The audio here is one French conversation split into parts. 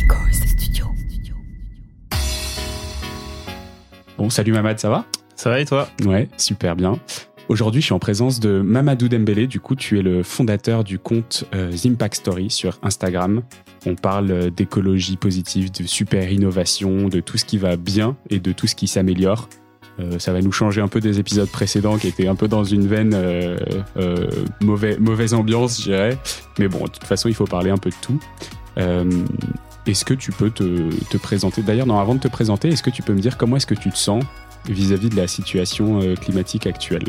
Echoes Studio. Bon, salut Mamad, ça va? Ça va et toi? Ouais, super bien. Aujourd'hui, je suis en présence de Mamadou Dembélé. Du coup, tu es le fondateur du compte euh, Zimpact Story sur Instagram. On parle euh, d'écologie positive, de super innovation, de tout ce qui va bien et de tout ce qui s'améliore. Euh, ça va nous changer un peu des épisodes précédents qui étaient un peu dans une veine euh, euh, mauvais, mauvaise ambiance, je dirais. Mais bon, de toute façon, il faut parler un peu de tout. Euh, est-ce que tu peux te, te présenter? D'ailleurs, non, avant de te présenter, est-ce que tu peux me dire comment est-ce que tu te sens vis-à-vis de la situation euh, climatique actuelle?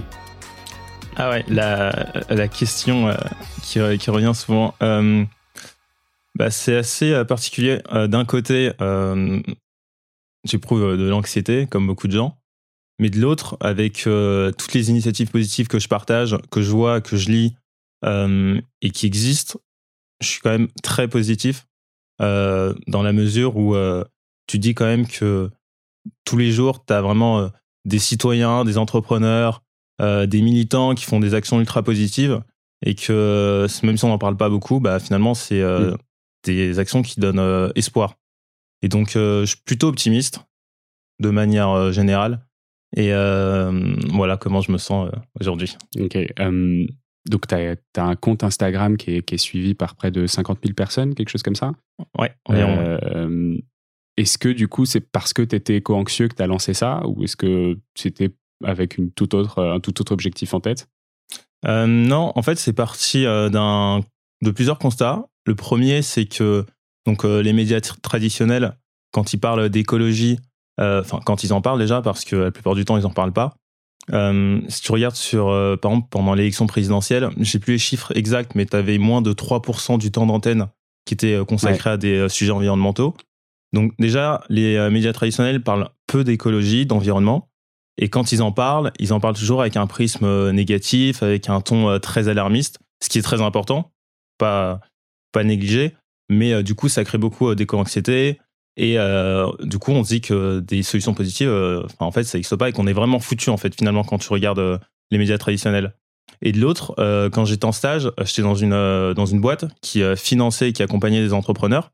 Ah ouais, la, question euh, qui, qui revient souvent. Euh, bah, c'est assez euh, particulier. Euh, D'un côté, euh, j'éprouve euh, de l'anxiété, comme beaucoup de gens. Mais de l'autre, avec euh, toutes les initiatives positives que je partage, que je vois, que je lis euh, et qui existent, je suis quand même très positif euh, dans la mesure où euh, tu dis quand même que tous les jours, tu as vraiment euh, des citoyens, des entrepreneurs, des militants qui font des actions ultra positives et que même si on n'en parle pas beaucoup, bah, finalement, c'est Mm. des actions qui donnent espoir. Et donc, je suis plutôt optimiste de manière générale. Et euh, voilà comment je me sens aujourd'hui. Ok. Donc, tu as, un compte Instagram qui est, qui est suivi par près de 50 000 personnes, quelque chose comme ça? Ouais, environ. Euh, Est-ce que du coup, c'est parce que tu étais éco-anxieux que tu as lancé ça? Ou est-ce que c'était avec une toute autre, un tout autre objectif en tête? Euh, non, en fait, c'est parti euh, d'un de plusieurs constats. Le premier, c'est que donc euh, les médias tr- traditionnels, quand ils parlent d'écologie, euh, enfin quand ils en parlent déjà, parce que la plupart du temps ils en parlent pas. Euh, si tu regardes sur, euh, par exemple, pendant l'élection présidentielle, j'ai plus les chiffres exacts, mais tu avais moins de 3% du temps d'antenne qui était euh, consacré à des sujets environnementaux. Donc déjà, les médias traditionnels parlent peu d'écologie, d'environnement. Et quand ils en parlent, ils en parlent toujours avec un prisme négatif, avec un ton très alarmiste, ce qui est très important, pas, pas négligé. Mais euh, du coup, ça crée beaucoup d'éco-anxiété. Et euh, du coup, on se dit que des solutions positives, euh, enfin, en fait, ça n'existe pas et qu'on est vraiment foutu, en fait, finalement, quand tu regardes euh, les médias traditionnels. Et de l'autre, quand j'étais en stage, j'étais dans une, dans une boîte qui finançait et qui accompagnait des entrepreneurs.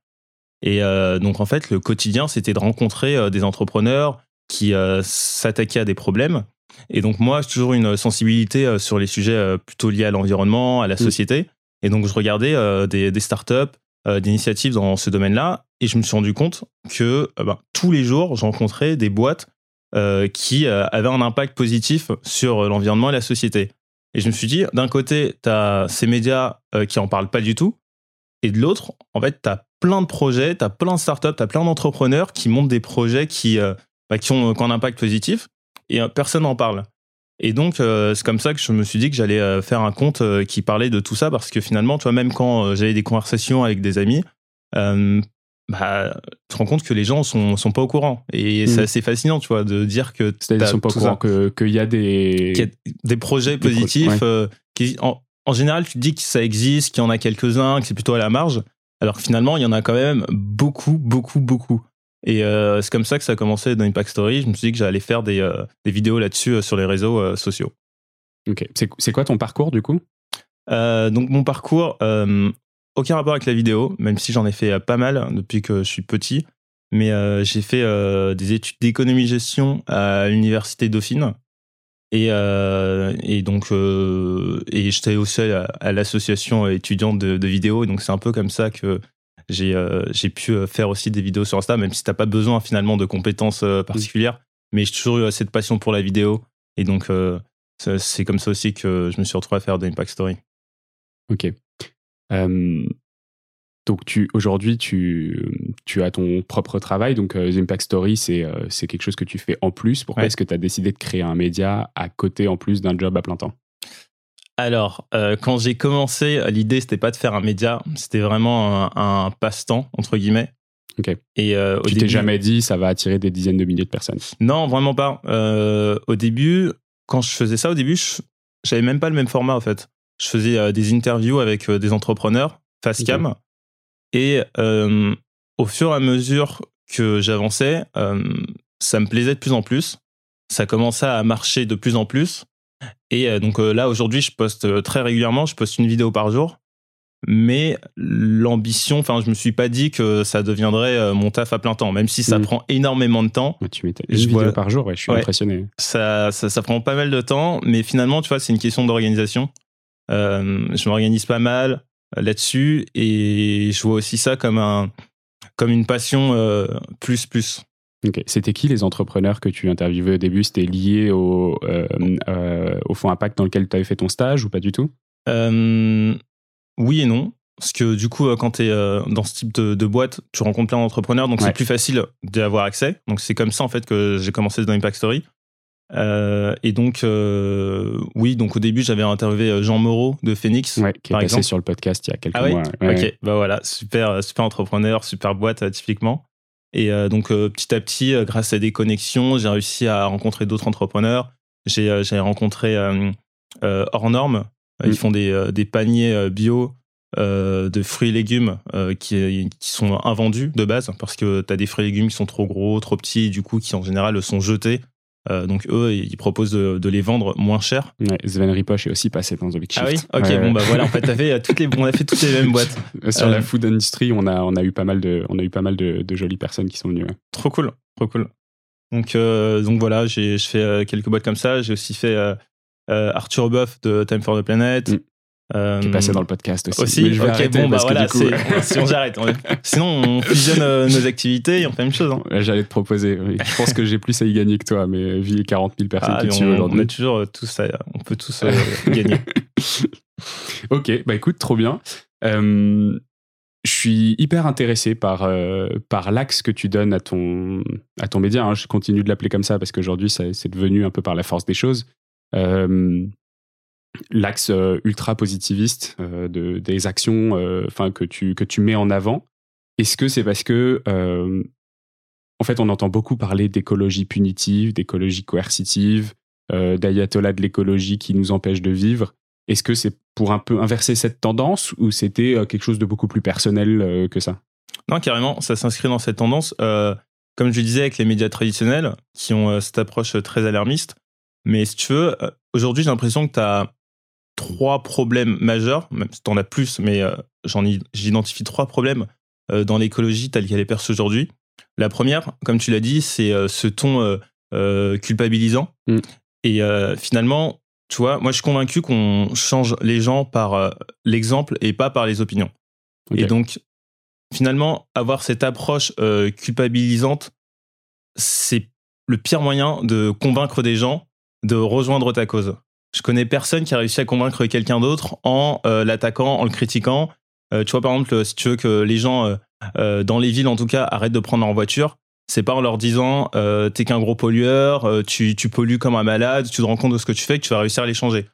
Et donc, en fait, le quotidien, c'était de rencontrer des entrepreneurs qui s'attaquaient à des problèmes. Et donc, moi, j'ai toujours une sensibilité sur les sujets plutôt liés à l'environnement, à la société. Et donc, je regardais des, des startups, euh, des initiatives dans ce domaine-là. Et je me suis rendu compte que euh, ben, tous les jours, je rencontrais des boîtes euh, qui avaient un impact positif sur l'environnement et la société. Et je me suis dit, d'un côté, tu as ces médias qui en parlent pas du tout. Et de l'autre, en fait, tu as plein de projets, tu as plein de startups, tu as plein d'entrepreneurs qui montent des projets qui, bah, qui, ont, qui ont un impact positif et personne n'en parle. Et donc, euh, c'est comme ça que je me suis dit que j'allais euh, faire un compte euh, qui parlait de tout ça parce que finalement, tu vois, même quand j'avais des conversations avec des amis, bah, tu te rends compte que les gens sont, sont pas au courant. Et c'est assez fascinant, tu vois, de dire que qu'ils sont pas au courant ça, que- qu'il y a des. qu'il y a des projets Des pro- positifs. ouais. qui, en, en général, tu te dis que ça existe, qu'il y en a quelques-uns, que c'est plutôt à la marge. Alors que finalement, il y en a quand même beaucoup, beaucoup, beaucoup. Et euh, c'est comme ça que ça a commencé dans Impact Story. Je me suis dit que j'allais faire des, euh, des vidéos là-dessus euh, sur les réseaux sociaux. Ok. C'est quoi ton parcours du coup? Donc mon parcours, aucun rapport avec la vidéo, même si j'en ai fait pas mal depuis que je suis petit. Mais j'ai fait des études d'économie-gestion à l'université Dauphine. Et, et donc, et j'étais aussi à, à l'association étudiante de, de vidéo. Et donc, c'est un peu comme ça que j'ai euh, j'ai pu euh, faire aussi des vidéos sur Insta, même si t'as pas besoin finalement de compétences euh, particulières. Mais j'ai toujours eu cette passion pour la vidéo. Et donc, c'est comme ça aussi que je me suis retrouvé à faire des Impact Story. Ok. Euh, donc tu aujourd'hui tu, tu as ton propre travail, donc euh, The Impact Story c'est euh, c'est quelque chose que tu fais en plus. Pourquoi Ouais. est-ce que tu as décidé de créer un média à côté en plus d'un job à plein temps? Alors, euh, quand j'ai commencé, l'idée c'était pas de faire un média, c'était vraiment un, un passe-temps entre guillemets. Ok. Et euh, Tu t'es jamais dit ça va attirer des dizaines de milliers de personnes. Non, vraiment pas. Euh, au début, quand je faisais ça, au début, j'avais même pas le même format en fait. Je faisais des interviews avec des entrepreneurs face cam. Et au fur et à mesure que j'avançais, ça me plaisait de plus en plus. Ça commençait à marcher de plus en plus. Et euh, donc euh, là, aujourd'hui, je poste euh, très régulièrement. Je poste une vidéo par jour. mais l'ambition, enfin, je me suis pas dit que ça deviendrait mon taf à plein temps, même si ça Mm. prend énormément de temps. Ouais, Tu m'étais une Je vidéo vois- par jour, ouais, je suis Ouais. impressionné. Ça, ça, ça prend pas mal de temps, mais finalement, tu vois, c'est une question d'organisation. Euh, je m'organise pas mal là-dessus et je vois aussi ça comme un, comme une passion euh, plus plus. C'était qui les entrepreneurs que tu interviewais au début? C'était lié au, euh, euh, au fonds Impact dans lequel tu avais fait ton stage ou pas du tout? Euh, oui et non. Parce que du coup, quand tu es dans ce type de, de boîte, tu rencontres plein d'entrepreneurs, donc Ouais. c'est plus facile d'y avoir accès. Donc c'est comme ça en fait que j'ai commencé dans Impact Story. Euh, et donc, euh, oui, donc au début, j'avais interviewé Jean Moreau de Phoenix. Ouais, qui est Par passé exemple. sur le podcast il y a quelques Ah oui? mois. Ouais, Ok, bah voilà, super, super entrepreneur, super boîte typiquement. Et euh, donc euh, petit à petit, euh, grâce à des connexions, j'ai réussi à rencontrer d'autres entrepreneurs. J'ai rencontré Hors Normes. Euh, Mm. Ils font des, des paniers bio euh, de fruits et légumes euh, qui, qui sont invendus de base parce que tu as des fruits et légumes qui sont trop gros, trop petits, du coup qui en général sont jetés. Euh, donc eux, ils proposent de, de les vendre moins cher. Ouais, Sven Ripoche est aussi passé dans The Big Shift. Ah oui, ok, Ouais, bon bah voilà, en fait, euh, toutes les, on a fait toutes les mêmes boîtes. Sur Euh, la food industry, on a, on a eu pas mal de, on a eu pas mal de, de jolies personnes qui sont venues. ouais. Trop cool, trop cool. Donc, euh, donc voilà, j'ai je fais euh, quelques boîtes comme ça. J'ai aussi fait euh, euh, Arthur Buff de Time for the Planet. Mm. Euh, Qui est passé dans le podcast aussi. aussi. Mais je vais ok, arrêter bon bah parce que voilà, coup, c'est- si on j'arrête. on- Sinon, on fusionne euh, nos activités et on fait la même chose. hein. J'allais te proposer. oui. Je pense que j'ai plus à y gagner que toi, mais vu les 40 000 personnes Ah, qui on, on aujourd'hui. a toujours euh, tous, à- on peut tous euh, gagner. Ok, bah écoute, trop bien. Euh, je suis hyper intéressé par, euh, par l'axe que tu donnes à ton, à ton média. hein. Je continue de l'appeler comme ça parce qu'aujourd'hui, c'est devenu un peu par la force des choses. Euh, l'axe euh, ultra positiviste euh, de, des actions euh, enfin que, tu, que tu mets en avant. Est-ce que c'est parce que, en fait, on entend beaucoup parler d'écologie punitive, d'écologie coercitive, d'ayatollah de l'écologie qui nous empêche de vivre? Est-ce que c'est pour un peu inverser cette tendance ou c'était quelque chose de beaucoup plus personnel que ça? Non, carrément, ça s'inscrit dans cette tendance. Comme je le disais, avec les médias traditionnels, qui ont cette approche très alarmiste. Mais si tu veux, aujourd'hui, j'ai l'impression que tu as trois problèmes majeurs, même si tu en as plus, mais euh, j'en j'identifie trois problèmes euh, dans l'écologie telle qu'elle est perçue aujourd'hui. La première, comme tu l'as dit, c'est euh, ce ton culpabilisant. Mm. Et finalement, tu vois, moi, je suis convaincu qu'on change les gens par l'exemple et pas par les opinions. Et donc, finalement, avoir cette approche culpabilisante, c'est le pire moyen de convaincre des gens de rejoindre ta cause. Je connais personne qui a réussi à convaincre quelqu'un d'autre en euh, l'attaquant, en le critiquant. Euh, tu vois, par exemple, si tu veux que les gens, euh, dans les villes en tout cas, arrêtent de prendre leur voiture, c'est pas en leur disant t'es qu'un gros pollueur, tu, pollues comme un malade, tu te rends compte de ce que tu fais, que tu vas réussir à les changer.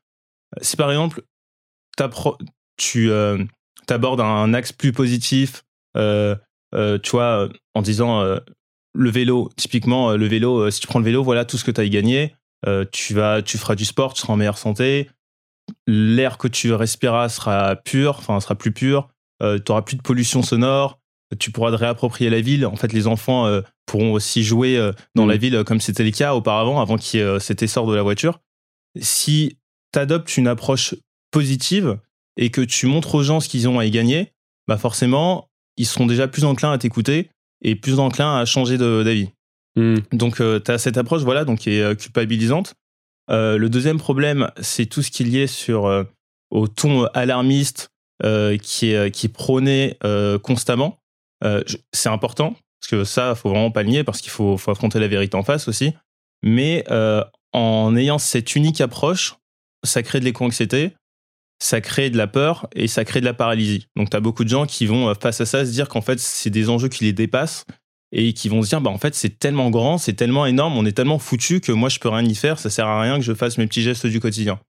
Si par exemple, tu abordes un axe plus positif, tu vois, en disant le vélo, typiquement, le vélo, si tu prends le vélo, voilà tout ce que tu as gagné. Euh, tu, vas, tu feras du sport, tu seras en meilleure santé. L'air que tu respireras sera pur, enfin, sera plus pur. tu n'auras plus de pollution sonore. Tu pourras te réapproprier la ville. En fait, les enfants euh, pourront aussi jouer euh, dans la ville euh, comme c'était le cas auparavant, avant qu'il y ait euh, cet essor de la voiture. Si tu adoptes une approche positive et que tu montres aux gens ce qu'ils ont à y gagner, bah forcément, ils seront déjà plus enclins à t'écouter et plus enclins à changer de- d'avis. Hmm. Donc, tu as cette approche voilà, donc, qui est euh, culpabilisante. Euh, le deuxième problème, c'est tout ce qui est lié sur, euh, au ton alarmiste euh, qui, est, qui est prôné euh, constamment. Euh, c'est important, parce que ça, faut vraiment pas le nier, parce qu'il faut, faut affronter la vérité en face aussi. Mais euh, en ayant cette unique approche, ça crée de l'éco-anxiété, ça crée de la peur et ça crée de la paralysie. Donc, tu as beaucoup de gens qui vont, euh, face à ça, se dire qu'en fait, c'est des enjeux qui les dépassent et qui vont se dire bah en fait c'est tellement grand, c'est tellement énorme, on est tellement foutu que moi je peux rien y faire, ça sert à rien que je fasse mes petits gestes du quotidien.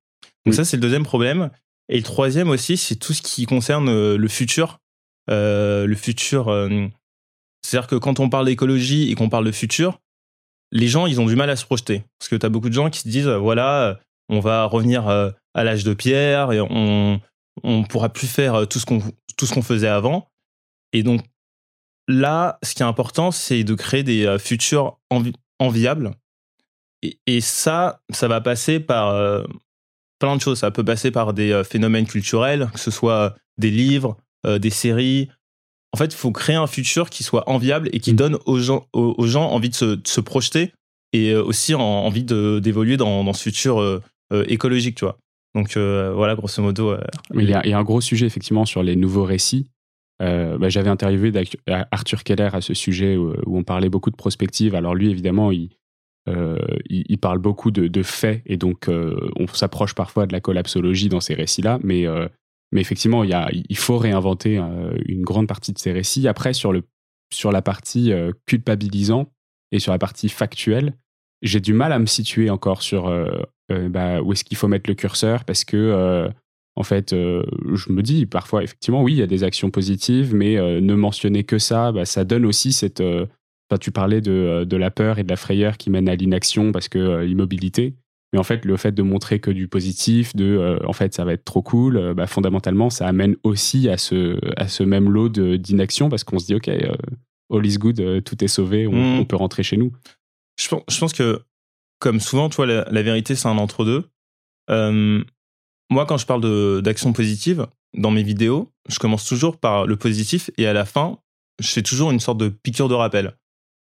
Donc ça c'est le deuxième problème. Et le troisième aussi c'est tout ce qui concerne euh, le futur. Euh, le futur, euh, c'est-à-dire que quand on parle d'écologie et qu'on parle de futur, les gens ils ont du mal à se projeter parce que tu as beaucoup de gens qui se disent voilà on va revenir à l'âge de pierre et on on pourra plus faire tout ce qu'on tout ce qu'on faisait avant. Et donc là, ce qui est important, c'est de créer des euh, futurs envi- enviables. Et, et ça, ça va passer par euh, plein de choses. Ça peut passer par des euh, phénomènes culturels, que ce soit des livres, des séries. En fait, il faut créer un futur qui soit enviable et qui mm. donne aux gens, aux, gens envie de se, projeter et aussi envie d'évoluer dans, dans, ce futur écologique, tu vois. Donc voilà, grosso modo. il, y a, il y, a, un gros sujet effectivement sur les nouveaux récits. Bah, j'avais interviewé Arthur Keller à ce sujet où, on parlait beaucoup de prospective. Alors lui, évidemment, il, euh, parle beaucoup de, faits et donc euh, on s'approche parfois de la collapsologie dans ces récits-là, mais, euh, effectivement, il, faut réinventer une grande partie de ces récits. Après, sur la partie culpabilisant et sur la partie factuelle, j'ai du mal à me situer encore sur bah, où est-ce qu'il faut mettre le curseur parce que en fait, je me dis parfois, effectivement, oui, il y a des actions positives, mais ne mentionner que ça, bah, ça donne aussi cette, tu parlais euh, de, la peur et de la frayeur qui mènent à l'inaction parce que euh, l'immobilité. Mais en fait, le fait de montrer que du positif, de euh, en fait, ça va être trop cool, bah, fondamentalement, ça amène aussi à ce, à ce même lot d'inaction parce qu'on se dit, OK, all is good, tout est sauvé, on, mmh. peut rentrer chez nous. Je pense, je pense, que, comme souvent, tu vois, la, vérité, c'est un entre-deux. Moi, quand je parle d'action positive, dans mes vidéos, je commence toujours par le positif et à la fin, je fais toujours une sorte de piqûre de rappel.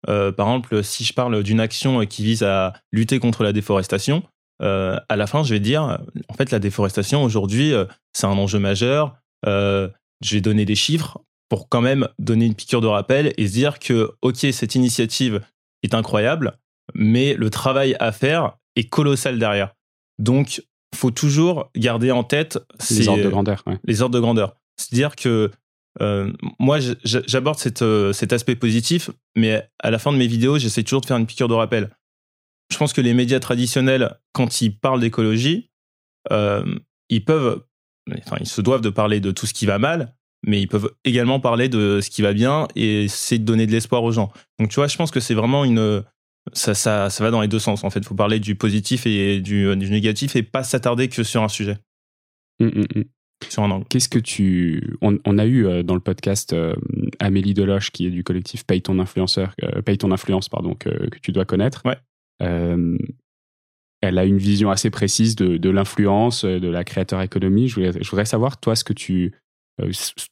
Euh, par exemple, si je parle d'une action qui vise à lutter contre la déforestation, euh, à la fin, je vais dire, en fait, la déforestation aujourd'hui, euh, c'est un enjeu majeur. je vais donner des chiffres pour quand même donner une piqûre de rappel et se dire que, ok, cette initiative est incroyable, mais le travail à faire est colossal derrière. Donc, faut toujours garder en tête les ordres de grandeur. Les ordres de grandeur. C'est-à-dire que euh, moi, j'aborde euh, cet aspect positif, mais à la fin de mes vidéos, j'essaie toujours de faire une piqûre de rappel. Je pense que les médias traditionnels, quand ils parlent d'écologie, euh, ils peuvent, enfin, ils se doivent de parler de tout ce qui va mal, mais ils peuvent également parler de ce qui va bien et essayer de donner de l'espoir aux gens. Donc, tu vois, je pense que c'est vraiment une, ça, ça, ça, va dans les deux sens. En fait, il faut parler du positif et du, du négatif et pas s'attarder que sur un sujet. Mmh, mmh, mmh sur un angle. Qu'est-ce que tu. On, a eu euh, dans le podcast euh, Amélie Deloche, qui est du collectif Paye ton influenceur, euh, Paye ton influence, pardon, que, tu dois connaître. Ouais. elle a une vision assez précise de, l'influence, de la créateur économie. Je voudrais, savoir, toi, ce que tu.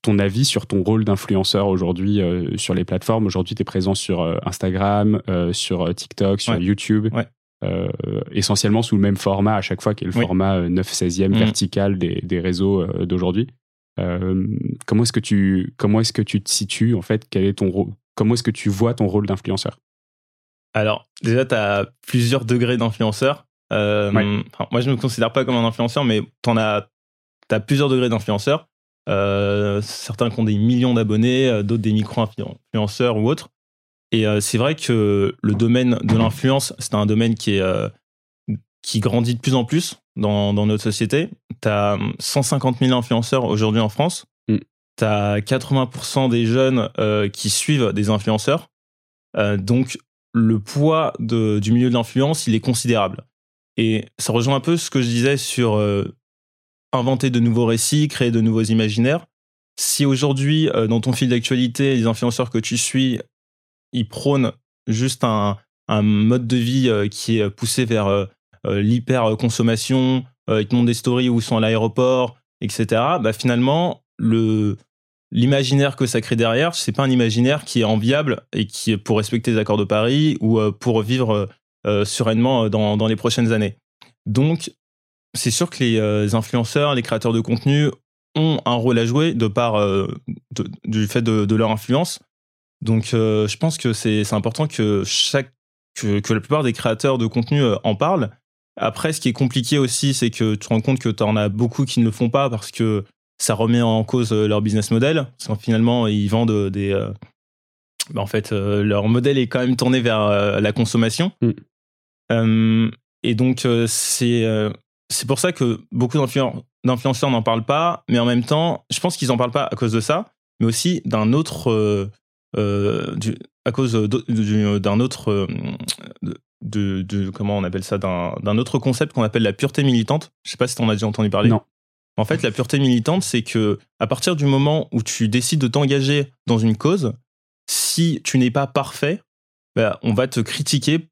Ton avis sur ton rôle d'influenceur aujourd'hui sur les plateformes? Aujourd'hui, tu es présent sur Instagram, sur TikTok, sur YouTube. Ouais. Euh, essentiellement sous le même format à chaque fois, qui est le format 9 16e mmh. vertical des, des réseaux euh, d'aujourd'hui. Euh, comment est-ce que tu comment est-ce que tu te situes en fait? Quel est ton Comment est-ce que tu vois ton rôle d'influenceur? Alors déjà, tu as plusieurs degrés d'influenceur. moi, je ne me considère pas comme un influenceur, mais tu as, as plusieurs degrés d'influenceur. Certains qui ont des millions d'abonnés, d'autres des micro-influenceurs ou autres. Et euh, c'est vrai que le domaine de l'influence, c'est un domaine qui, est, euh, qui grandit de plus en plus dans, dans notre société. Tu as 150 000 influenceurs aujourd'hui en France. Mm. Tu as 80% des jeunes euh, qui suivent des influenceurs. donc, le poids de, du milieu de l'influence, il est considérable. Et ça rejoint un peu ce que je disais sur inventer de nouveaux récits, créer de nouveaux imaginaires. Si aujourd'hui, dans ton fil d'actualité, les influenceurs que tu suis il prône juste un, mode de vie euh, qui est poussé vers euh, euh, l'hyper-consommation, ils te montrent des stories où ils sont à l'aéroport, etc. Bah, finalement, le, l'imaginaire que ça crée derrière, c'est pas un imaginaire qui est enviable et qui est pour respecter les accords de Paris ou pour vivre sereinement dans, les prochaines années. Donc, c'est sûr que les influenceurs, les créateurs de contenu ont un rôle à jouer de par du fait de, leur influence. Donc, euh, je pense que c'est important que chaque que, la plupart des créateurs de contenu euh, en parlent. Après, ce qui est compliqué aussi, c'est que tu te rends compte que tu en as beaucoup qui ne le font pas parce que ça remet en cause euh, leur business model. Parce que finalement, ils vendent des. Bah, en fait, leur modèle est quand même tourné vers la consommation. Mm. et donc, c'est c'est pour ça que beaucoup d'influenceurs n'en parlent pas, mais en même temps, je pense qu'ils n'en parlent pas à cause de ça, mais aussi d'un autre, euh, à cause d'un autre euh, de, comment on appelle ça d'un autre concept qu'on appelle la pureté militante. Je sais pas si tu en as déjà entendu parler. Non. En fait, la pureté militante, c'est que à partir du moment où tu décides de t'engager dans une cause, si tu n'es pas parfait, bah, on va te critiquer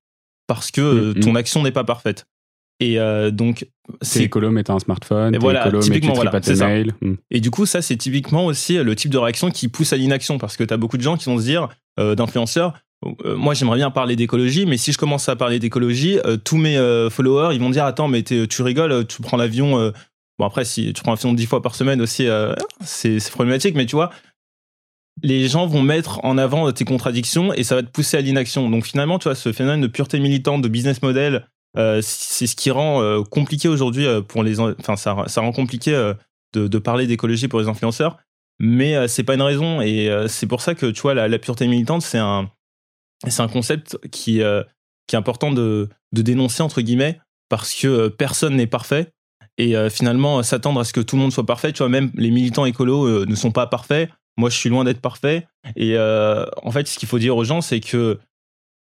parce que mm, mm. ton action n'est pas parfaite. Et euh, donc, c'est écolo, mais t'as un smartphone. Et voilà, typiquement, voilà, tes ça. mails. Hmm. Et du coup, ça, c'est typiquement aussi le type de réaction qui pousse à l'inaction parce que tu as beaucoup de gens qui vont se dire, euh, d'influenceurs, euh, moi j'aimerais bien parler d'écologie, mais si je commence à parler d'écologie, euh, tous mes euh, followers, ils vont dire, attends, mais tu rigoles, tu prends l'avion. euh, Bon, après, si tu prends l'avion dix fois par semaine aussi, euh, c'est c'est problématique, mais tu vois, les gens vont mettre en avant tes contradictions et ça va te pousser à l'inaction. Donc finalement, tu vois, ce phénomène de pureté militante, de business model, euh, c'est ce qui rend euh, compliqué aujourd'hui euh, pour les. en- Enfin, ça, ça rend compliqué de, parler d'écologie pour les influenceurs, mais c'est pas une raison et c'est pour ça que tu vois, la, pureté militante, c'est un, c'est un concept qui, qui est important de, de dénoncer entre guillemets parce que personne n'est parfait. Et finalement, s'attendre à ce que tout le monde soit parfait, tu vois, même les militants écolos ne sont pas parfaits. Moi, je suis loin d'être parfait. Et en fait, ce qu'il faut dire aux gens, c'est que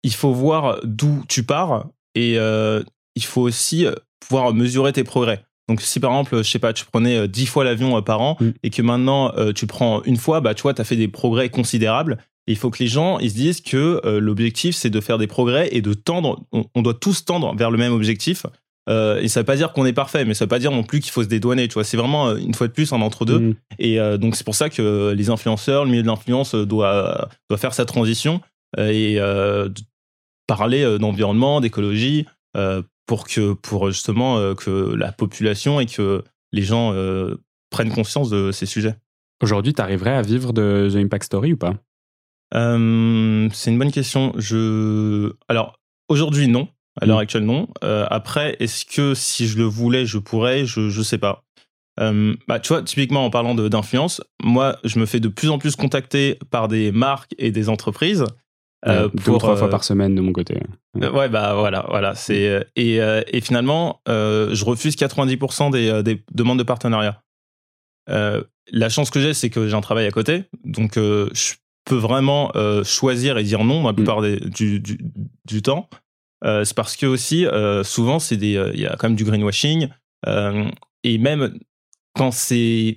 il faut voir d'où tu pars et euh, il faut aussi euh, pouvoir mesurer tes progrès. Donc, si par exemple, je sais pas, tu prenais euh, 10 fois l'avion euh, par an Mm. et que maintenant euh, tu prends une fois, bah, tu vois, tu as fait des progrès considérables. Et il faut que les gens ils se disent que euh, l'objectif, c'est de faire des progrès et de tendre. On, on doit tous tendre vers le même objectif. Euh, et ça veut pas dire qu'on est parfait, mais ça veut pas dire non plus qu'il faut se dédouaner. Tu vois, c'est vraiment euh, une fois de plus un entre-deux. Hmm. Et euh, donc c'est pour ça que les influenceurs, le milieu de l'influence euh, doit, doit faire sa transition euh, et euh, parler euh, d'environnement, d'écologie, euh, pour que pour justement euh, que la population et que les gens prennent conscience de ces sujets. Aujourd'hui, t'arriverais à vivre de The Impact Story ou pas? Euh, c'est une bonne question. Je alors aujourd'hui non, à l'heure Mm. actuelle non. Euh, après, est-ce que si je le voulais, je pourrais? Je je sais pas. Euh, bah, tu vois, typiquement en parlant d'influence, moi, je me fais de plus en plus contacter par des marques et des entreprises. Euh, Euh, Deux ou trois euh, fois par semaine de mon côté. euh, ouais, bah voilà, voilà. C'est euh, et, euh, et finalement, euh, je refuse 90% des, euh, des demandes de partenariat. Euh, la chance que j'ai, c'est que j'ai un travail à côté, donc euh, je peux vraiment euh, choisir et dire non la plupart des- du, du, du temps. Euh, c'est parce que aussi, euh, souvent, c'est des, euh, il y a quand même du greenwashing euh, et même quand c'est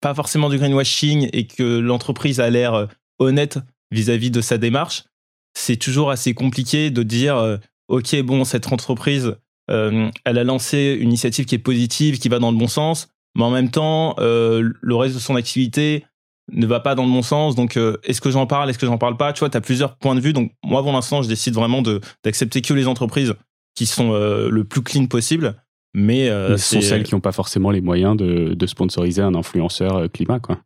pas forcément du greenwashing et que l'entreprise a l'air euh, honnête vis-à-vis de sa démarche, c'est toujours assez compliqué de dire euh, ok bon cette entreprise euh, elle a lancé une initiative qui est positive qui va dans le bon sens mais en même temps euh, le reste de son activité ne va pas dans le bon sens donc euh, est-ce que j'en parle est-ce que j'en parle pas? Tu vois tu as plusieurs points de vue donc moi pour l'instant je décide vraiment d'accepter que les entreprises qui sont le plus clean possible mais Mais ce sont celles qui n'ont pas forcément les moyens de, de sponsoriser un influenceur climat. Quoi.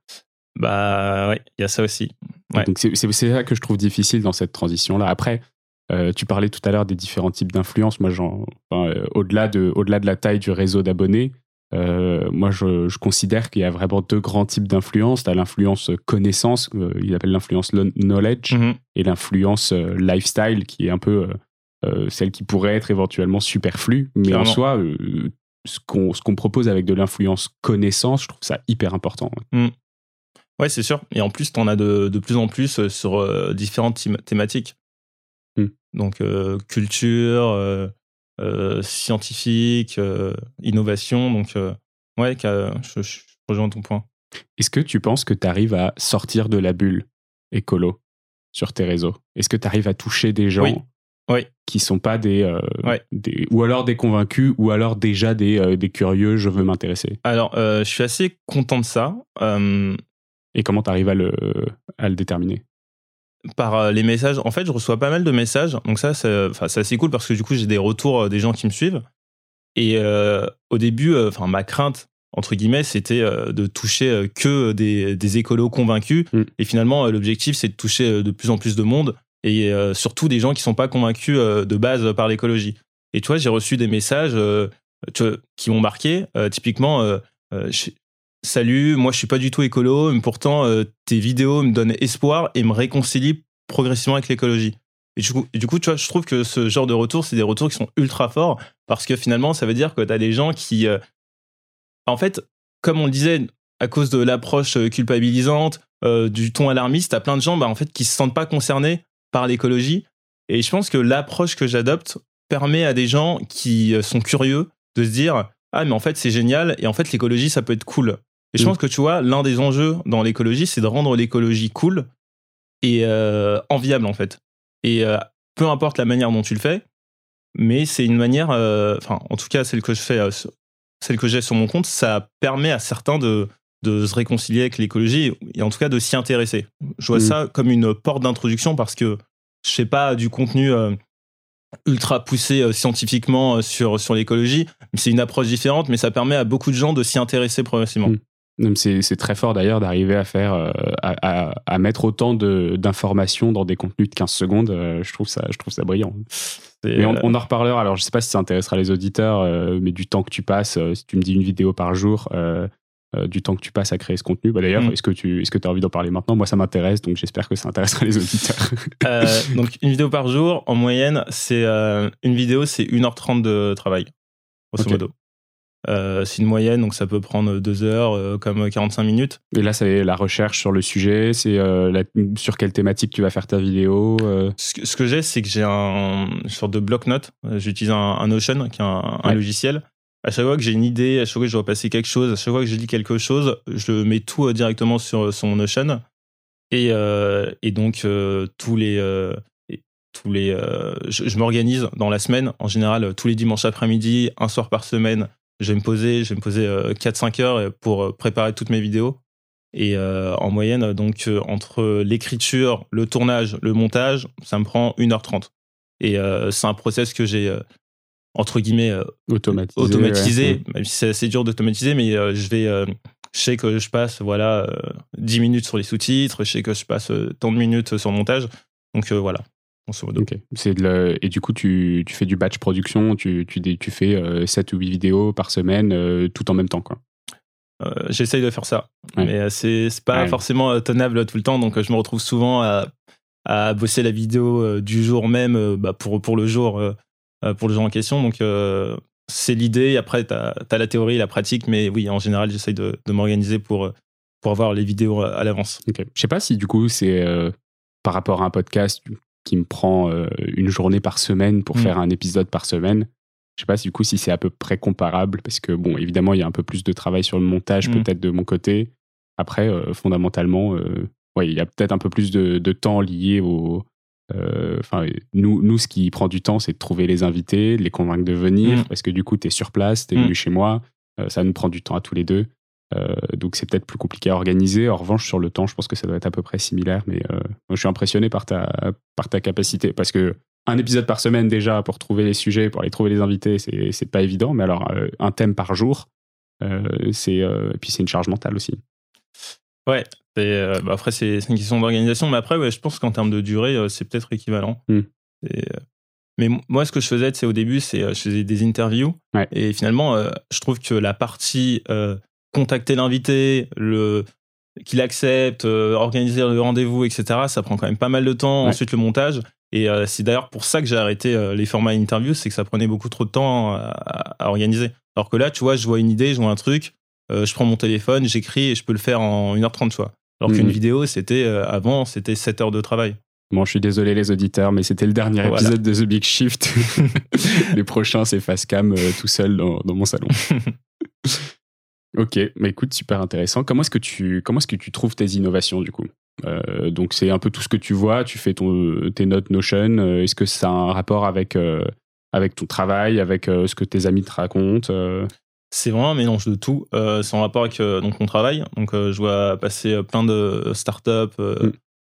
bah ouais il y a ça aussi Ouais. Donc c'est ça que je trouve difficile dans cette transition-là. Après, euh, tu parlais tout à l'heure des différents types d'influence. Moi, enfin, euh, au-delà de, au de la taille du réseau d'abonnés, euh, moi, je, je considère qu'il y a vraiment deux grands types d'influence. Tu as l'influence connaissance, euh, il appelle l'influence knowledge, Mhm. et l'influence lifestyle, qui est un peu celle qui pourrait être éventuellement superflue. Mais en soi, ce qu'on ce qu'on propose avec de l'influence connaissance, je trouve ça hyper important. Ouais, c'est sûr. Et en plus, tu en as de, de plus en plus euh, sur euh, différentes thém- thématiques. Hmm. Donc, euh, culture, euh, scientifique, innovation. Donc, ouais, je, je rejoins ton point. Est-ce que tu penses que tu arrives à sortir de la bulle écolo sur tes réseaux? Est-ce que tu arrives à toucher des gens Oui. Oui. qui sont pas des, euh, Ouais. des- ou alors des convaincus ou alors déjà des, euh, des curieux, je veux m'intéresser? Alors, euh, je suis assez content de ça. Euh, Et comment tu arrives à le, à le déterminer? Par euh, les messages. En fait, je reçois pas mal de messages. Donc ça, c'est enfin, c'est assez cool parce que du coup, j'ai des retours euh, des gens qui me suivent. Et euh, au début, euh, enfin, ma crainte, entre guillemets, c'était euh, de toucher euh, que des, des écolos convaincus. Mm. Et finalement, euh, l'objectif, c'est de toucher euh, de plus en plus de monde et euh, surtout des gens qui sont pas convaincus euh, de base par l'écologie. Et tu vois, j'ai reçu des messages euh, tu vois, qui m'ont marqué. Euh, typiquement, euh, euh, je- salut, moi je suis pas du tout écolo, mais pourtant euh, tes vidéos me donnent espoir et me réconcilient progressivement avec l'écologie. Et du, coup, du coup, tu vois, je trouve que ce genre de retours, c'est des retours qui sont ultra forts parce que finalement, ça veut dire que tu as des gens qui. euh, en fait, comme on le disait, à cause de l'approche euh, culpabilisante, du ton alarmiste, t'as plein de gens bah, en fait, qui se sentent pas concernés par l'écologie. Et je pense que l'approche que j'adopte permet à des gens qui sont curieux de se dire Ah, mais en fait, c'est génial et en fait, l'écologie, ça peut être cool. Et je Mm. pense que tu vois, l'un des enjeux dans l'écologie, c'est de rendre l'écologie cool et euh, enviable en fait. Et euh, peu importe la manière dont tu le fais, mais c'est une manière, enfin, en tout cas, celle que je fais, celle que j'ai sur mon compte, ça permet à certains de, de se réconcilier avec l'écologie et en tout cas de s'y intéresser. Je vois mm. ça comme une porte d'introduction parce que je sais pas du contenu ultra poussé scientifiquement sur, sur l'écologie. C'est une approche différente, mais ça permet à beaucoup de gens de s'y intéresser progressivement. Mm. C'est très fort d'ailleurs d'arriver à faire, euh, à, à, mettre autant d'informations dans des contenus de 15 secondes. Euh, je, trouve ça, je trouve ça brillant. Mais on, on, en reparlera. Alors, je sais pas si ça intéressera les auditeurs, euh, mais du temps que tu passes, si tu me dis une vidéo par jour, du temps que tu passes à créer ce contenu. Bah, D'ailleurs, mm. est-ce que tu est-ce que as envie d'en parler maintenant? Moi, ça m'intéresse, donc j'espère que ça intéressera les auditeurs. donc, une vidéo par jour, en moyenne, c'est une vidéo, c'est 1h30 de travail, grosso modo. Euh, c'est une moyenne, donc ça peut prendre deux heures, euh, comme 45 minutes. Et là, c'est la recherche sur le sujet, c'est euh, sur quelle thématique tu vas faire ta vidéo. Ce que, j'ai, c'est que j'ai un, une sorte de bloc-notes. J'utilise un, Notion, qui est un, logiciel. À chaque fois que j'ai une idée, à chaque fois que je dois passer quelque chose, à chaque fois que je lis quelque chose, je mets tout directement sur, son mon Notion. Et, et donc, tous les tous les, je, je m'organise dans la semaine, en général tous les dimanches après-midi, un soir par semaine, je vais me poser, je vais me poser 4-5 euh, heures pour euh, préparer toutes mes vidéos. Et euh, en moyenne, donc entre l'écriture, le tournage, le montage, ça me prend 1h30. Et c'est un process que j'ai entre guillemets automatisé, automatisé si c'est assez dur d'automatiser mais je vais je sais que je passe voilà 10 minutes sur les sous-titres je sais que je passe tant de minutes sur le montage donc voilà c'est de Et du coup, tu, tu, fais du batch production, tu, tu, tu fais 7 euh, ou 8 vidéos par semaine, euh, tout en même temps. quoi. Euh, J'essaye de faire ça. Mais c'est pas forcément tenable tout le temps, donc je me retrouve souvent à, à bosser la vidéo du jour même bah, pour, pour, le jour, pour le jour en question. Donc c'est l'idée. Après, tu as, la théorie, la pratique, mais oui, en général, j'essaye de, de m'organiser pour, pour avoir les vidéos à, l'avance. Je sais pas si du coup, c'est par rapport à un podcast, qui me prend euh, une journée par semaine pour mm. faire un épisode par semaine. Je sais pas si du coup si c'est à peu près comparable parce que bon évidemment il y a un peu plus de travail sur le montage mm. peut-être de mon côté. Après euh, fondamentalement euh, ouais il y a peut-être un peu plus de, temps lié au enfin nous nous ce qui prend du temps c'est de trouver les invités, de les convaincre de venir mm. parce que du coup tu es sur place, tu es venu chez moi, ça nous prend du temps à tous les deux. Euh, donc c'est peut-être plus compliqué à organiser. En revanche, sur le temps, je pense que ça doit être à peu près similaire. Mais euh, je suis impressionné par ta, par ta capacité. Parce que un épisode par semaine déjà pour trouver les sujets, pour aller trouver les invités, c'est, pas évident. Mais alors, euh, un thème par jour, c'est, et puis c'est une charge mentale aussi. Ouais, bah après c'est, une question d'organisation. Mais après, ouais, je pense qu'en termes de durée, c'est peut-être équivalent. Hmm. mais moi, ce que je faisais, c'est au début, c'est je faisais des interviews. Et finalement, je trouve que la partie contacter l'invité, le qu'il accepte, euh, organiser le rendez-vous, etc. Ça prend quand même pas mal de temps. Ensuite, le montage. Et euh, c'est d'ailleurs pour ça que j'ai arrêté euh, les formats interview, c'est que ça prenait beaucoup trop de temps à, organiser. Alors que là, tu vois, je vois une idée, je vois un truc, je prends mon téléphone, j'écris et je peux le faire en 1h30, tu vois. Alors qu'une mhm. vidéo, c'était avant, c'était 7 heures de travail. Bon, je suis désolé les auditeurs, mais c'était le dernier épisode de The Big Shift. les prochains, c'est Facecam tout seul dans, dans mon salon. Ok, mais écoute, super intéressant. Comment est-ce que tu comment est-ce que tu trouves tes innovations du coup? Euh, Donc c'est un peu tout ce que tu vois. Tu fais ton, tes notes Notion. Euh, est-ce que ça a un rapport avec euh, avec ton travail, avec ce que tes amis te racontent C'est vraiment un mélange de tout. c'est en rapport avec donc mon travail. Donc je vois passer plein de startups mm.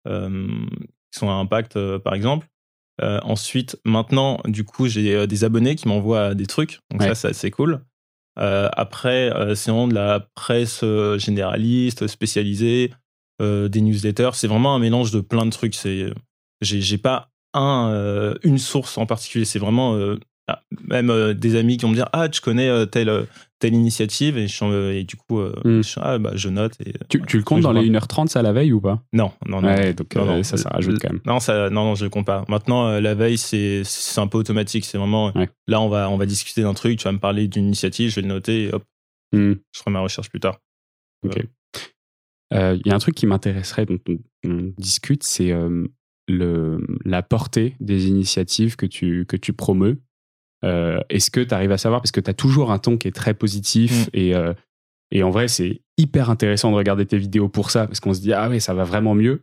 qui sont à impact par exemple. ensuite, maintenant, du coup, j'ai des abonnés qui m'envoient des trucs. Donc ça, c'est assez cool. Euh, après, euh, c'est vraiment de la presse euh, généraliste, spécialisée, des newsletters. C'est vraiment un mélange de plein de trucs. C'est, j'ai pas un, une source en particulier. C'est vraiment ah, même des amis qui vont me dire ah tu connais telle telle initiative et, je, et du coup hmm. je, ah, bah, je note et, tu, tu le comptes dans les 1h30 ça la veille ou pas? Non non non, ouais, donc ça ça rajoute quand même. Non ça non non je le compte pas. Maintenant la veille c'est un peu automatique. C'est vraiment là on va on va discuter d'un truc tu vas me parler d'une initiative je vais le noter et hop. Hmm. je ferai ma recherche plus tard. Ok. Il y a un truc qui m'intéresserait dont on, discute c'est le la portée des initiatives que tu que tu promeus euh, est-ce que tu arrives à savoir, parce que tu as toujours un ton qui est très positif mm. et, euh, et en vrai, c'est hyper intéressant de regarder tes vidéos pour ça, parce qu'on se dit, ah oui, ça va vraiment mieux.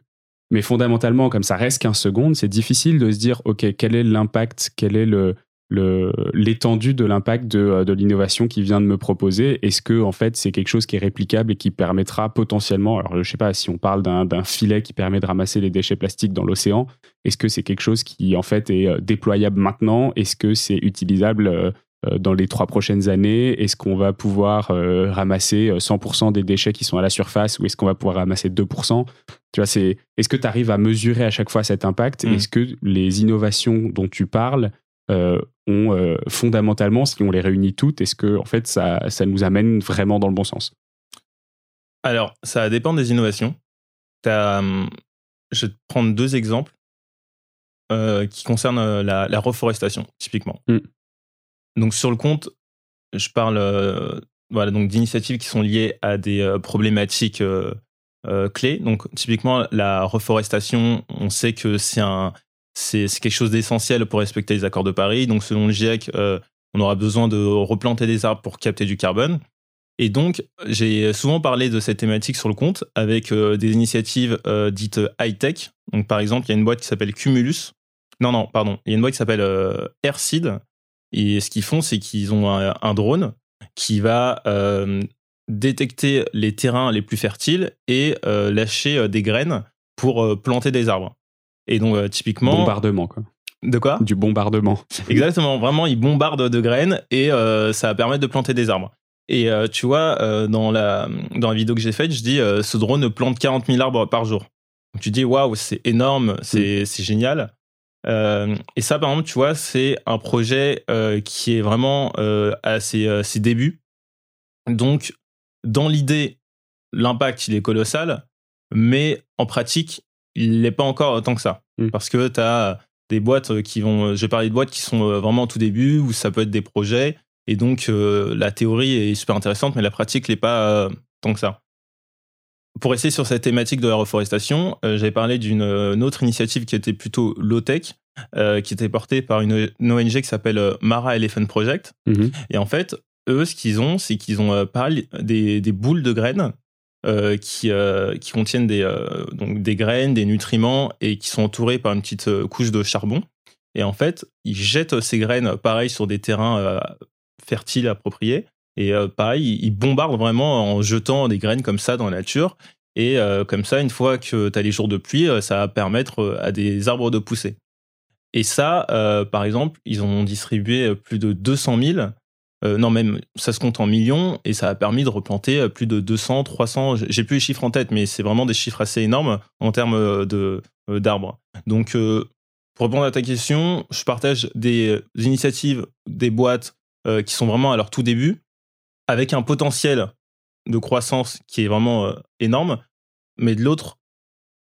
Mais fondamentalement, comme ça reste 15 secondes, c'est difficile de se dire, OK, quel est l'impact, quel est le, l'étendue de l'impact de, de l'innovation qui vient de me proposer. Est-ce que en fait c'est quelque chose qui est réplicable et qui permettra potentiellement, alors je sais pas si on parle d'un filet qui permet de ramasser les déchets plastiques dans l'océan, est-ce que c'est quelque chose qui en fait est euh, déployable maintenant? Est-ce que c'est utilisable euh, euh, dans les trois prochaines années? Est-ce qu'on va pouvoir ramasser 100% des déchets qui sont à la surface ou est-ce qu'on va pouvoir ramasser 2% Tu vois, c'est est-ce que tu arrives à mesurer à chaque fois cet impact? Mmh. Est-ce que les innovations dont tu parles euh, ont euh, fondamentalement, si on les réunit toutes, est-ce que en fait ça, ça nous amène vraiment dans le bon sens? Alors, ça dépend des innovations. Hum, je vais te prendre deux exemples euh, qui concernent la, reforestation, typiquement. Mm. Donc, sur le compte, je parle voilà, donc d'initiatives qui sont liées à des problématiques clés. Donc, typiquement, la reforestation, on sait que c'est un, c'est quelque chose d'essentiel pour respecter les accords de Paris. Donc, selon le GIEC, euh, on aura besoin de replanter des arbres pour capter du carbone. Et donc, j'ai souvent parlé de cette thématique sur le compte avec euh, des initiatives euh, dites high-tech. Donc, par exemple, il y a une boîte qui s'appelle Cumulus. Non, non, pardon. Il y a une boîte qui s'appelle Airseed. Et ce qu'ils font, c'est qu'ils ont un, drone qui va détecter les terrains les plus fertiles et lâcher des graines pour planter des arbres. Et donc, euh, typiquement. Bombardement, quoi. De quoi? Du bombardement. Exactement. Vraiment, ils bombardent de graines et euh, ça va permettre de planter des arbres. Et euh, tu vois, dans, la, dans la vidéo que j'ai faite, je dis ce drone plante 40 000 arbres par jour. Donc, tu dis waouh, c'est énorme, c'est mm. génial. et ça, par exemple, tu vois, c'est un projet qui est vraiment à ses, ses, débuts. Donc, dans l'idée, l'impact, il est colossal, mais en pratique, il n'est pas encore autant que ça. Mm. Parce que tu as des boîtes qui vont. Je vais parler de boîtes qui sont euh, vraiment au tout début, où ça peut être des projets. Et donc, euh, la théorie est super intéressante, mais la pratique n'est pas euh, tant que ça. Pour rester sur cette thématique de la reforestation, j'avais parlé d'une autre initiative qui était plutôt low-tech, qui était portée par une, ONG qui s'appelle Mara Elephant Project. Mm-hmm. Et en fait, eux, ce qu'ils ont, c'est qu'ils ont parlé des, des, boules de graines euh, qui, euh, qui contiennent des, euh, des graines, des nutriments et qui sont entourés par une petite couche de charbon. Et en fait, ils jettent ces graines, pareil, sur des terrains fertiles, appropriés. Et pareil, ils bombardent vraiment en jetant des graines comme ça dans la nature. Et comme ça, une fois que tu as les jours de pluie, ça va permettre à des arbres de pousser. Et ça, par exemple, ils ont distribué plus de 200 000 euh, non, même ça se compte en millions et ça a permis de replanter euh, plus de 200, 300. J'ai plus les chiffres en tête, mais c'est vraiment des chiffres assez énormes en termes euh, de d'arbres. Donc, pour répondre à ta question, je partage des initiatives, des boîtes qui sont vraiment à leur tout début, avec un potentiel de croissance qui est vraiment énorme, mais de l'autre,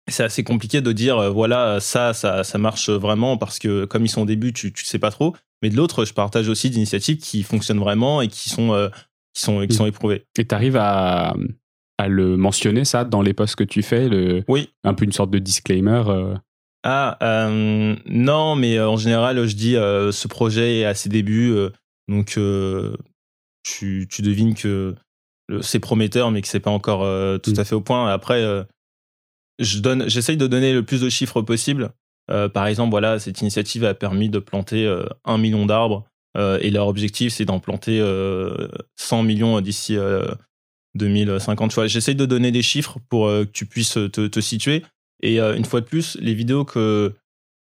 c'est assez compliqué de dire voilà ça, ça ça marche vraiment parce que comme ils sont au début tu tu sais pas trop mais de l'autre, je partage aussi d'initiatives qui fonctionnent vraiment et qui sont, euh, qui sont, qui sont éprouvées. Et tu arrives à, à, le mentionner, ça, dans les posts que tu fais le, Oui. Un peu une sorte de disclaimer euh? Ah, euh, non, mais en général, je dis ce projet est à ses débuts, donc tu, tu, devines que c'est prometteur, mais que c'est pas encore tout mm. à fait au point. Après, je donne, j'essaye de donner le plus de chiffres possible euh, par exemple, voilà, cette initiative a permis de planter euh, un million d'arbres euh, et leur objectif, c'est d'en planter 100 millions d'ici 2050. J'essaie de donner des chiffres pour que tu puisses te, situer. Et une fois de plus, les vidéos que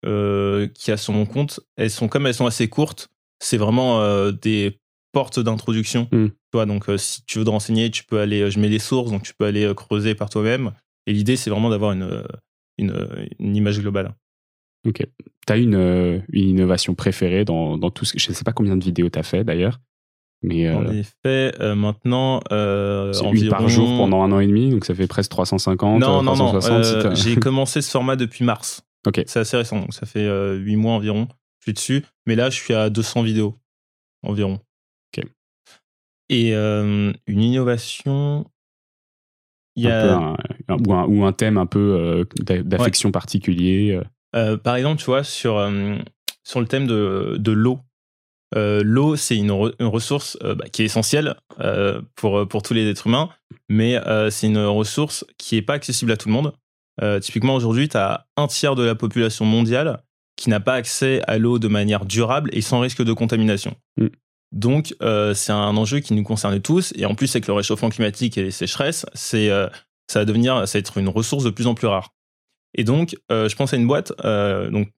qui a sur mon compte, elles sont comme elles sont assez courtes, c'est vraiment des portes d'introduction. Mm. donc si tu veux te renseigner, tu peux aller. Je mets les sources, donc tu peux aller creuser par toi-même. Et l'idée, c'est vraiment d'avoir une, une image globale. Ok. Tu as une, euh, une, innovation préférée dans, dans, tout ce Je ne sais pas combien de vidéos tu as fait d'ailleurs. Mais euh, J'en ai fait euh, maintenant environ... une par jour pendant un an et demi, donc ça fait presque 350, non, 360. Non, J'ai commencé ce format depuis mars. Ok. C'est assez récent, donc ça fait 8 mois environ. Je suis dessus, mais là je suis à 200 vidéos environ. Ok. Et une innovation, il y a... Un ou, un, ou, un, thème un peu d'affection particulier. Euh, par exemple, tu vois, sur, euh, sur le thème de, de l'eau, euh, l'eau, c'est une, ressource bah, qui est essentielle pour, pour tous les êtres humains, mais c'est une ressource qui n'est pas accessible à tout le monde. typiquement, aujourd'hui, tu as un tiers de la population mondiale qui n'a pas accès à l'eau de manière durable et sans risque de contamination. Mm. Donc, euh, c'est un enjeu qui nous concerne tous. Et en plus, avec le réchauffement climatique et les sécheresses, c'est, euh, ça va devenir, ça va être une ressource de plus en plus rare. Et donc, euh, je pense à une boîte donc,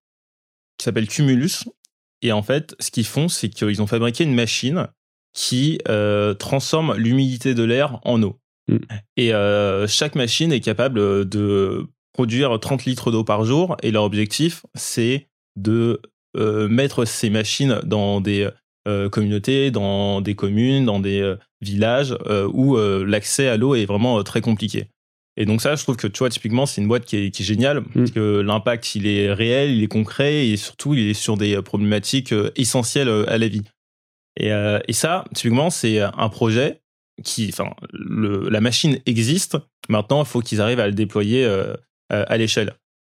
qui s'appelle Cumulus. Et en fait, ce qu'ils font, c'est qu'ils ont fabriqué une machine qui transforme l'humidité de l'air en eau. Mm. Et chaque machine est capable de produire 30 litres d'eau par jour. Et leur objectif, c'est de mettre ces machines dans des euh, communautés, dans des communes, dans des euh, villages euh, où l'accès à l'eau est vraiment très compliqué. Et donc ça, je trouve que tu vois, typiquement, c'est une boîte qui est, qui est géniale mm. parce que l'impact, il est réel, il est concret et surtout, il est sur des problématiques essentielles à la vie. Et, et ça, typiquement, c'est un projet qui, enfin, la machine existe. Maintenant, il faut qu'ils arrivent à le déployer à l'échelle.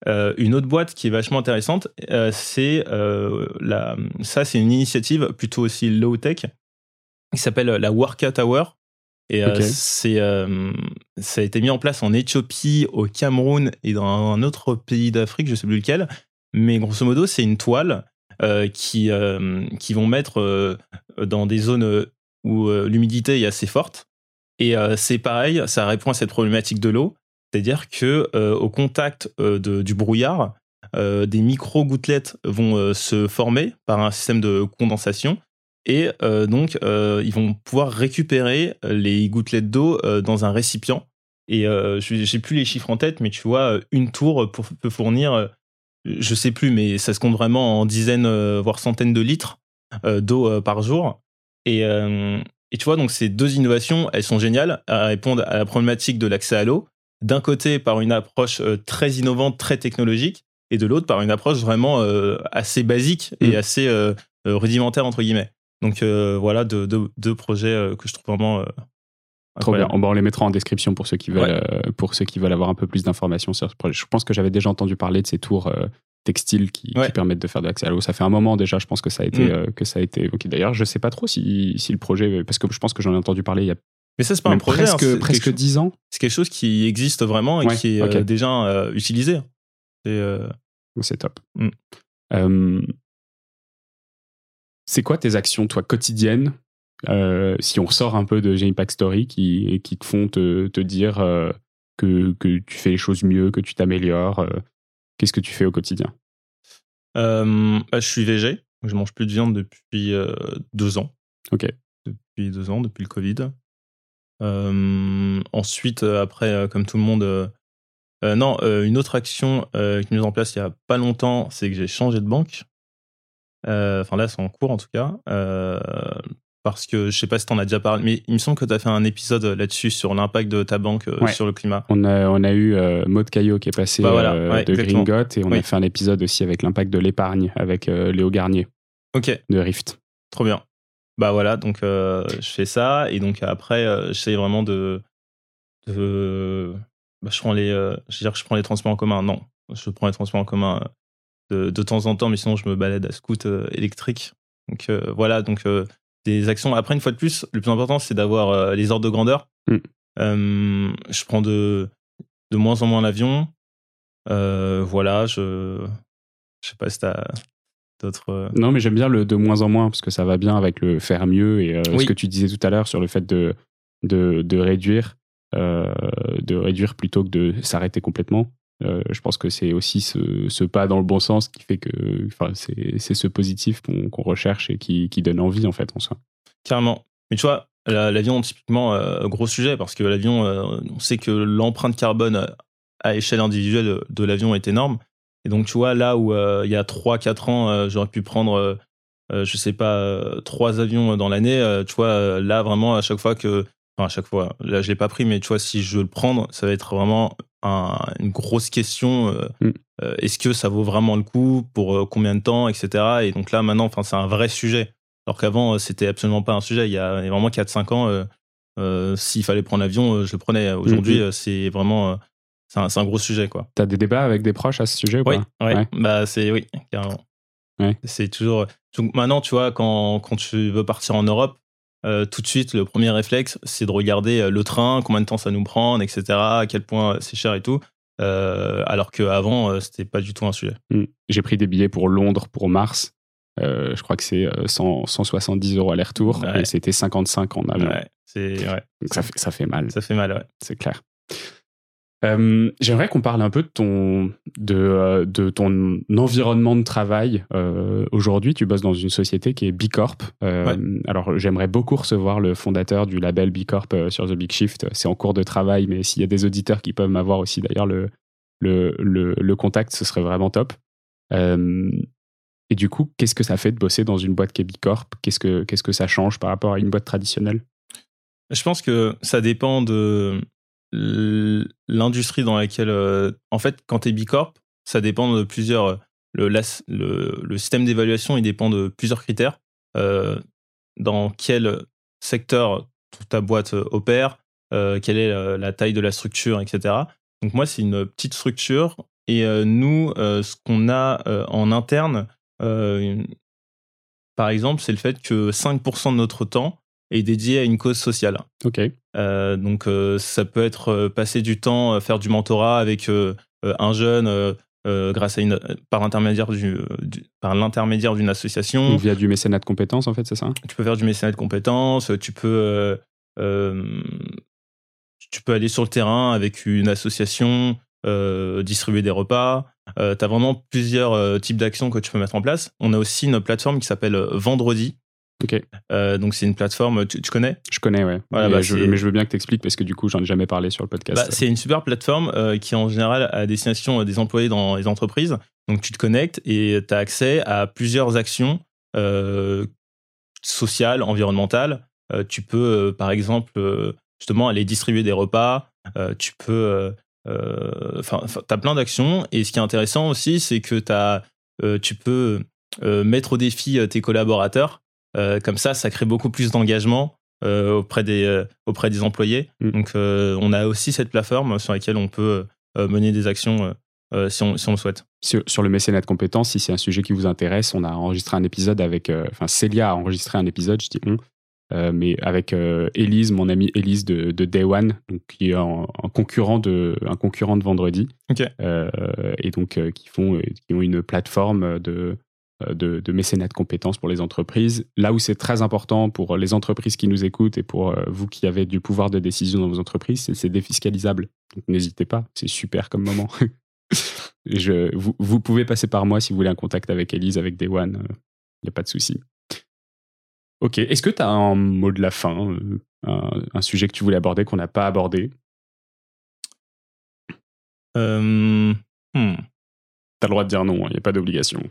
Euh, une autre boîte qui est vachement intéressante, euh, c'est euh, la, ça, c'est une initiative plutôt aussi low tech qui s'appelle la Worka Tower. Et c'est, ça a été mis en place en Éthiopie, au Cameroun et dans un autre pays d'Afrique, je sais plus lequel. Mais grosso modo, c'est une toile qui, qui vont mettre dans des zones où l'humidité est assez forte. Et c'est pareil, ça répond à cette problématique de l'eau. C'est-à-dire que euh, au contact euh, du brouillard, euh, des micro-gouttelettes vont se former par un système de condensation et donc ils vont pouvoir récupérer les gouttelettes d'eau dans un récipient. Et je n'ai plus les chiffres en tête, mais tu vois, une tour peut fournir, je sais plus, mais ça se compte vraiment en dizaines, voire centaines de litres d'eau par jour. Et, et tu vois, donc ces deux innovations, elles sont géniales, à répondre à la problématique de l'accès à l'eau, d'un côté par une approche euh, très innovante, très technologique, et de l'autre par une approche vraiment euh, assez basique et mm. assez euh, rudimentaire, entre guillemets. Donc voilà, deux, deux, projets que je trouve vraiment... Trop bien. On, les mettra en description pour ceux qui veulent, pour ceux qui veulent avoir un peu plus d'informations sur ce projet. Je pense que j'avais déjà entendu parler de ces tours textiles qui, permettent de faire de l'accès à l'eau. Ça fait un moment déjà, je pense que ça a été, mm. que ça a été D'ailleurs, je sais pas trop si, si, le projet, parce que je pense que j'en ai entendu parler il y a mais ça, c'est pas un projet. Presque, hein, presque 10 ans. C'est quelque chose qui existe vraiment et qui est euh, déjà euh, utilisé. Euh, c'est top. Mm. C'est quoi tes actions, toi, quotidiennes Si on ressort un peu de J-Impact Story qui, qui te font te, te dire que, que, tu fais les choses mieux, que tu t'améliores, qu'est-ce que tu fais au quotidien? Bah, Je suis végé. Je mange plus de viande depuis deux ans. Ok. Depuis deux ans, depuis le Covid. Euh, ensuite, euh, après, euh, comme tout le monde, non, une autre action qui est mise en place il n'y a pas longtemps, c'est que j'ai changé de banque. Enfin là, c'est en cours en tout cas parce que je sais pas si tu en as déjà parlé, mais il me semble que tu as fait un épisode là-dessus sur l'impact de ta banque sur le climat. On a, on a eu euh, Maud Caillot qui est passé bah de Gringot et on a fait un épisode aussi avec l'impact de l'épargne avec Léo Garnier de Rift. Trop bien. Bah voilà, donc euh, je fais ça et donc après euh, j'essaie vraiment de, de bah, je prends les euh, je veux dire que je prends les transports en commun. Non, je prends les transports en commun de, de temps en temps, mais sinon je me balade à scoot électrique. Donc voilà, donc des actions. Après une fois de plus, le plus important c'est d'avoir les ordres de grandeur. Mm. je prends de de moins en moins l'avion. voilà, je je sais pas si t'as euh, non, mais j'aime bien le de moins en moins parce que ça va bien avec le faire mieux et euh, ce que tu disais tout à l'heure sur le fait de, de, de réduire, euh, de réduire plutôt que de s'arrêter complètement. Je pense que c'est aussi ce, pas dans le bon sens qui fait que c'est ce positif qu'on recherche et qui, donne envie en fait en soi. Carrément. Mais tu vois, l'avion, typiquement, gros sujet parce que l'avion, on sait que l'empreinte carbone à échelle individuelle de l'avion est énorme. Et donc, tu vois, là où euh, il y a 3-4 ans, euh, j'aurais pu prendre, euh, je sais pas, trois avions dans l'année, tu vois, là, vraiment, à chaque fois que. Enfin, à chaque fois, là, je l'ai pas pris, mais tu vois, si je veux le prendre, ça va être vraiment une grosse question. Mm. Est-ce que ça vaut vraiment le coup Pour combien de temps Etc. Et donc là, maintenant, enfin, c'est un vrai sujet. Alors qu'avant, c'était absolument pas un sujet. Il y a vraiment 4-5 ans, s'il fallait prendre l'avion, je le prenais. Aujourd'hui, mm, mm. c'est vraiment c'est un, gros sujet, quoi. T'as des débats avec des proches à ce sujet ou oui, ouais. Bah, c'est, oui, carrément. C'est toujours. Maintenant, tu vois, quand, quand tu veux partir en Europe, euh, tout de suite, le premier réflexe, c'est de regarder euh, le train, combien de temps ça nous prend, etc., à quel point c'est cher et tout. alors qu'avant, c'était pas du tout un sujet. Hmm. J'ai pris des billets pour Londres, pour Mars. je crois que c'est 170 euros aller-retour et c'était 55 en avion. Donc ça fait, ça fait mal. Ça fait mal, ouais. C'est clair. Euh, j'aimerais qu'on parle un peu de ton, de, euh, de ton environnement de travail. Euh, aujourd'hui, tu bosses dans une société qui est B Corp. Alors, j'aimerais beaucoup recevoir le fondateur du label B Corp sur The Big Shift. C'est en cours de travail, mais s'il y a des auditeurs qui peuvent m'avoir aussi d'ailleurs le, le, le, contact, ce serait vraiment top. et du coup, qu'est-ce que ça fait de bosser dans une boîte qui est B Corp qu'est-ce que, qu'est-ce que ça change par rapport à une boîte traditionnelle? Je pense que ça dépend de l'industrie dans laquelle, euh, en fait, quand tu es Bicorp, ça dépend de plusieurs. Euh, le, le, système d'évaluation, il dépend de plusieurs critères. Euh, dans quel secteur ta boîte opère, quelle est la taille de la structure, etc. Donc moi, c'est une petite structure. Et nous, ce qu'on a en interne, par exemple, c'est le fait que 5% de notre temps est dédié à une cause sociale. Ok. Euh, donc euh, ça peut être euh, passer du temps, faire du mentorat avec un jeune grâce à une, par l'intermédiaire du, par l'intermédiaire d'une association. via du mécénat de compétences en fait, c'est ça? Tu peux faire du mécénat de compétences, tu peux tu peux aller sur le terrain avec une association, distribuer des repas. tu as vraiment plusieurs types d'actions que tu peux mettre en place. On a aussi une plateforme qui s'appelle Vendredi, Euh, donc c'est une plateforme, tu, connais? Je connais, ouais. Voilà, bah, je, mais je veux bien que tu expliques parce que du coup, j'en ai jamais parlé sur le podcast. Bah, c'est une super plateforme euh, qui en général à destination euh, des employés dans les entreprises. Donc tu te connectes et tu as accès à plusieurs actions sociales, environnementales. tu peux, par exemple, justement aller distribuer des repas. tu peux... Enfin, tu as plein d'actions. Et ce qui est intéressant aussi, c'est que as, tu peux mettre au défi tes collaborateurs comme ça, ça crée beaucoup plus d'engagement euh, auprès, des, euh, auprès des employés. Mm. Donc, on a aussi cette plateforme sur laquelle on peut mener des actions si, on, si, on, le souhaite. Sur, le mécénat de compétences, si c'est un sujet qui vous intéresse, on a enregistré un épisode avec. Enfin, Célia a enregistré un épisode, je dis on, mais avec Elise, mon amie Elise de, de, Day One, donc, qui est un, concurrent de, un concurrent de vendredi. et donc, qui, font, qui ont une plateforme de, euh, de, mécénat de compétences pour les entreprises. Là où c'est très important pour les entreprises qui nous écoutent et pour euh, vous qui avez du pouvoir de décision dans vos entreprises, c'est défiscalisable. Donc n'hésitez pas, c'est super comme moment. Je, vous, pouvez passer par moi si vous voulez un contact avec Elise, avec Day One, il euh, n'y a pas de souci. Ok, est-ce que tu as un mot de la fin, un, sujet que tu voulais aborder qu'on n'a pas abordé? Hmm. Tu as le droit de dire non, il hein, n'y a pas d'obligation.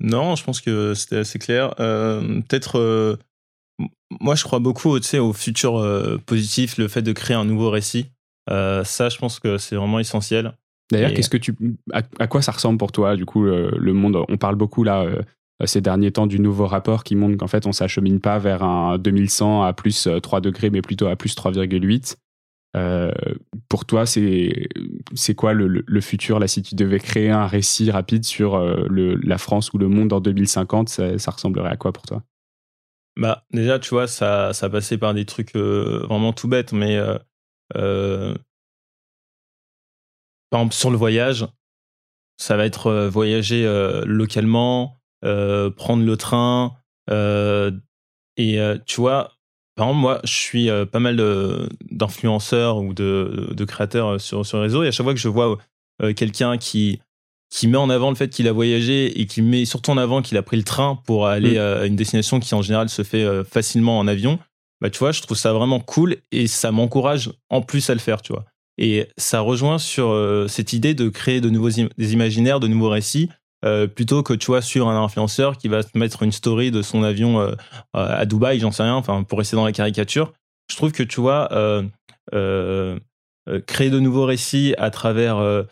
Non, je pense que c'était assez clair. Euh, peut-être, euh, moi, je crois beaucoup au futur euh, positif, le fait de créer un nouveau récit. ça, je pense que c'est vraiment essentiel. D'ailleurs, qu'est-ce que tu, à, quoi ça ressemble pour toi, du coup, le monde? On parle beaucoup là ces derniers temps du nouveau rapport qui montre qu'en fait, on s'achemine pas vers un 2100 à plus 3 degrés, mais plutôt à plus 3,8. Euh, pour toi, c'est quoi le, futur là Si tu devais créer un récit rapide sur euh, la France ou le monde en 2050, ça, ressemblerait à quoi pour toi? Bah déjà, tu vois, ça ça passait par des trucs euh, vraiment tout bêtes, mais par exemple sur le voyage, ça va être voyager localement, prendre le train, et tu vois, par exemple, moi, je suis euh, pas mal d'influenceurs ou de, de, créateurs euh, sur, sur le réseau, et à chaque fois que je vois euh, quelqu'un qui, qui met en avant le fait qu'il a voyagé et qui met surtout en avant qu'il a pris le train pour aller mm. à une destination qui en général se fait facilement en avion, bah tu vois, je trouve ça vraiment cool et ça m'encourage en plus à le faire, tu vois. Et ça rejoint sur cette idée de créer de nouveaux des imaginaires, de nouveaux récits euh, plutôt que tu vois sur un influenceur qui va te mettre une story de son avion euh, à Dubaï, j'en sais rien, enfin pour rester dans la caricature. Je trouve que tu vois euh, créer de nouveaux récits à travers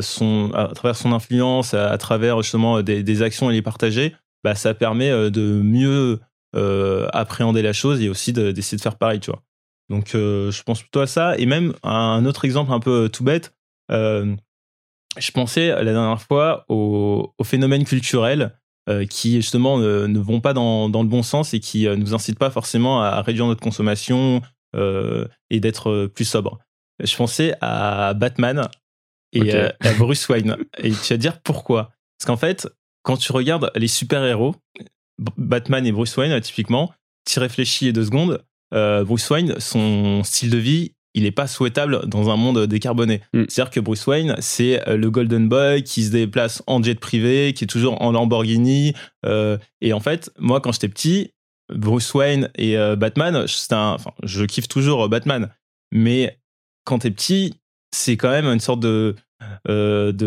son à travers son influence, à, travers justement des, actions et les partager, bah ça permet de mieux appréhender la chose et aussi d'essayer de, faire pareil, tu vois. Donc je pense plutôt à ça et même un autre exemple un peu tout bête je pensais la dernière fois aux, phénomènes culturels euh, qui justement ne, vont pas dans, le bon sens et qui ne euh, nous incitent pas forcément à réduire notre consommation euh, et d'être plus sobre. Je pensais à Batman et Bruce Wayne. Et tu vas dire pourquoi? Parce qu'en fait, quand tu regardes les super-héros, Batman et Bruce Wayne, typiquement, tu réfléchis deux secondes, Bruce Wayne, son style de vie, il n'est pas souhaitable dans un monde décarboné. Mm. C'est-à-dire que Bruce Wayne, c'est euh, le Golden Boy qui se déplace en jet privé, qui est toujours en Lamborghini. Euh, et en fait, moi, quand j'étais petit, Bruce Wayne et euh, Batman, un, enfin, je kiffe toujours Batman. Mais quand t'es petit, c'est quand même une sorte de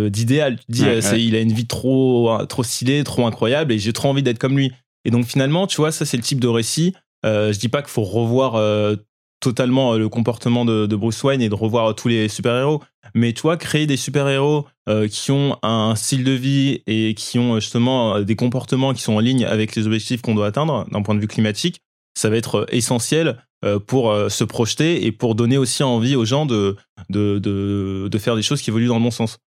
d'idéal. Tu dis, il a une vie trop trop stylée, trop incroyable, et j'ai trop envie d'être comme lui. Et donc finalement, tu vois, ça c'est le type de récit. je dis pas qu'il faut revoir totalement euh, le comportement de, Bruce Wayne et de revoir tous les super-héros. Mais toi, créer des super-héros euh, qui ont un style de vie et qui ont euh, justement des comportements qui sont en ligne avec les objectifs qu'on doit atteindre d'un point de vue climatique, ça va être essentiel pour se projeter et pour donner aussi envie aux gens de, de, de, faire des choses qui évoluent dans le bon sens.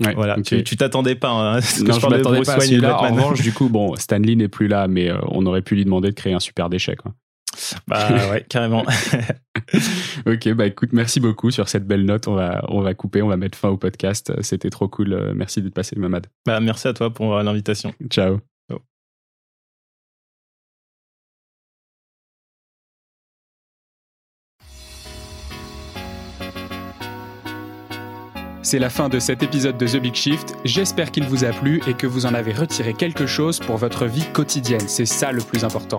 voilà, tu t'attendais pas hein, non, je, m'attendais pas à celui-là. En revanche, du coup, bon, Stanley n'est plus là, mais on aurait pu lui demander de créer un super déchet. Quoi. Bah ouais, carrément. ok, bah écoute, merci beaucoup sur cette belle note. On va, on va couper, on va mettre fin au podcast. C'était trop cool. Merci d'être passé, Mamad. Bah merci à toi pour l'invitation. Ciao. C'est la fin de cet épisode de The Big Shift. J'espère qu'il vous a plu et que vous en avez retiré quelque chose pour votre vie quotidienne. C'est ça le plus important.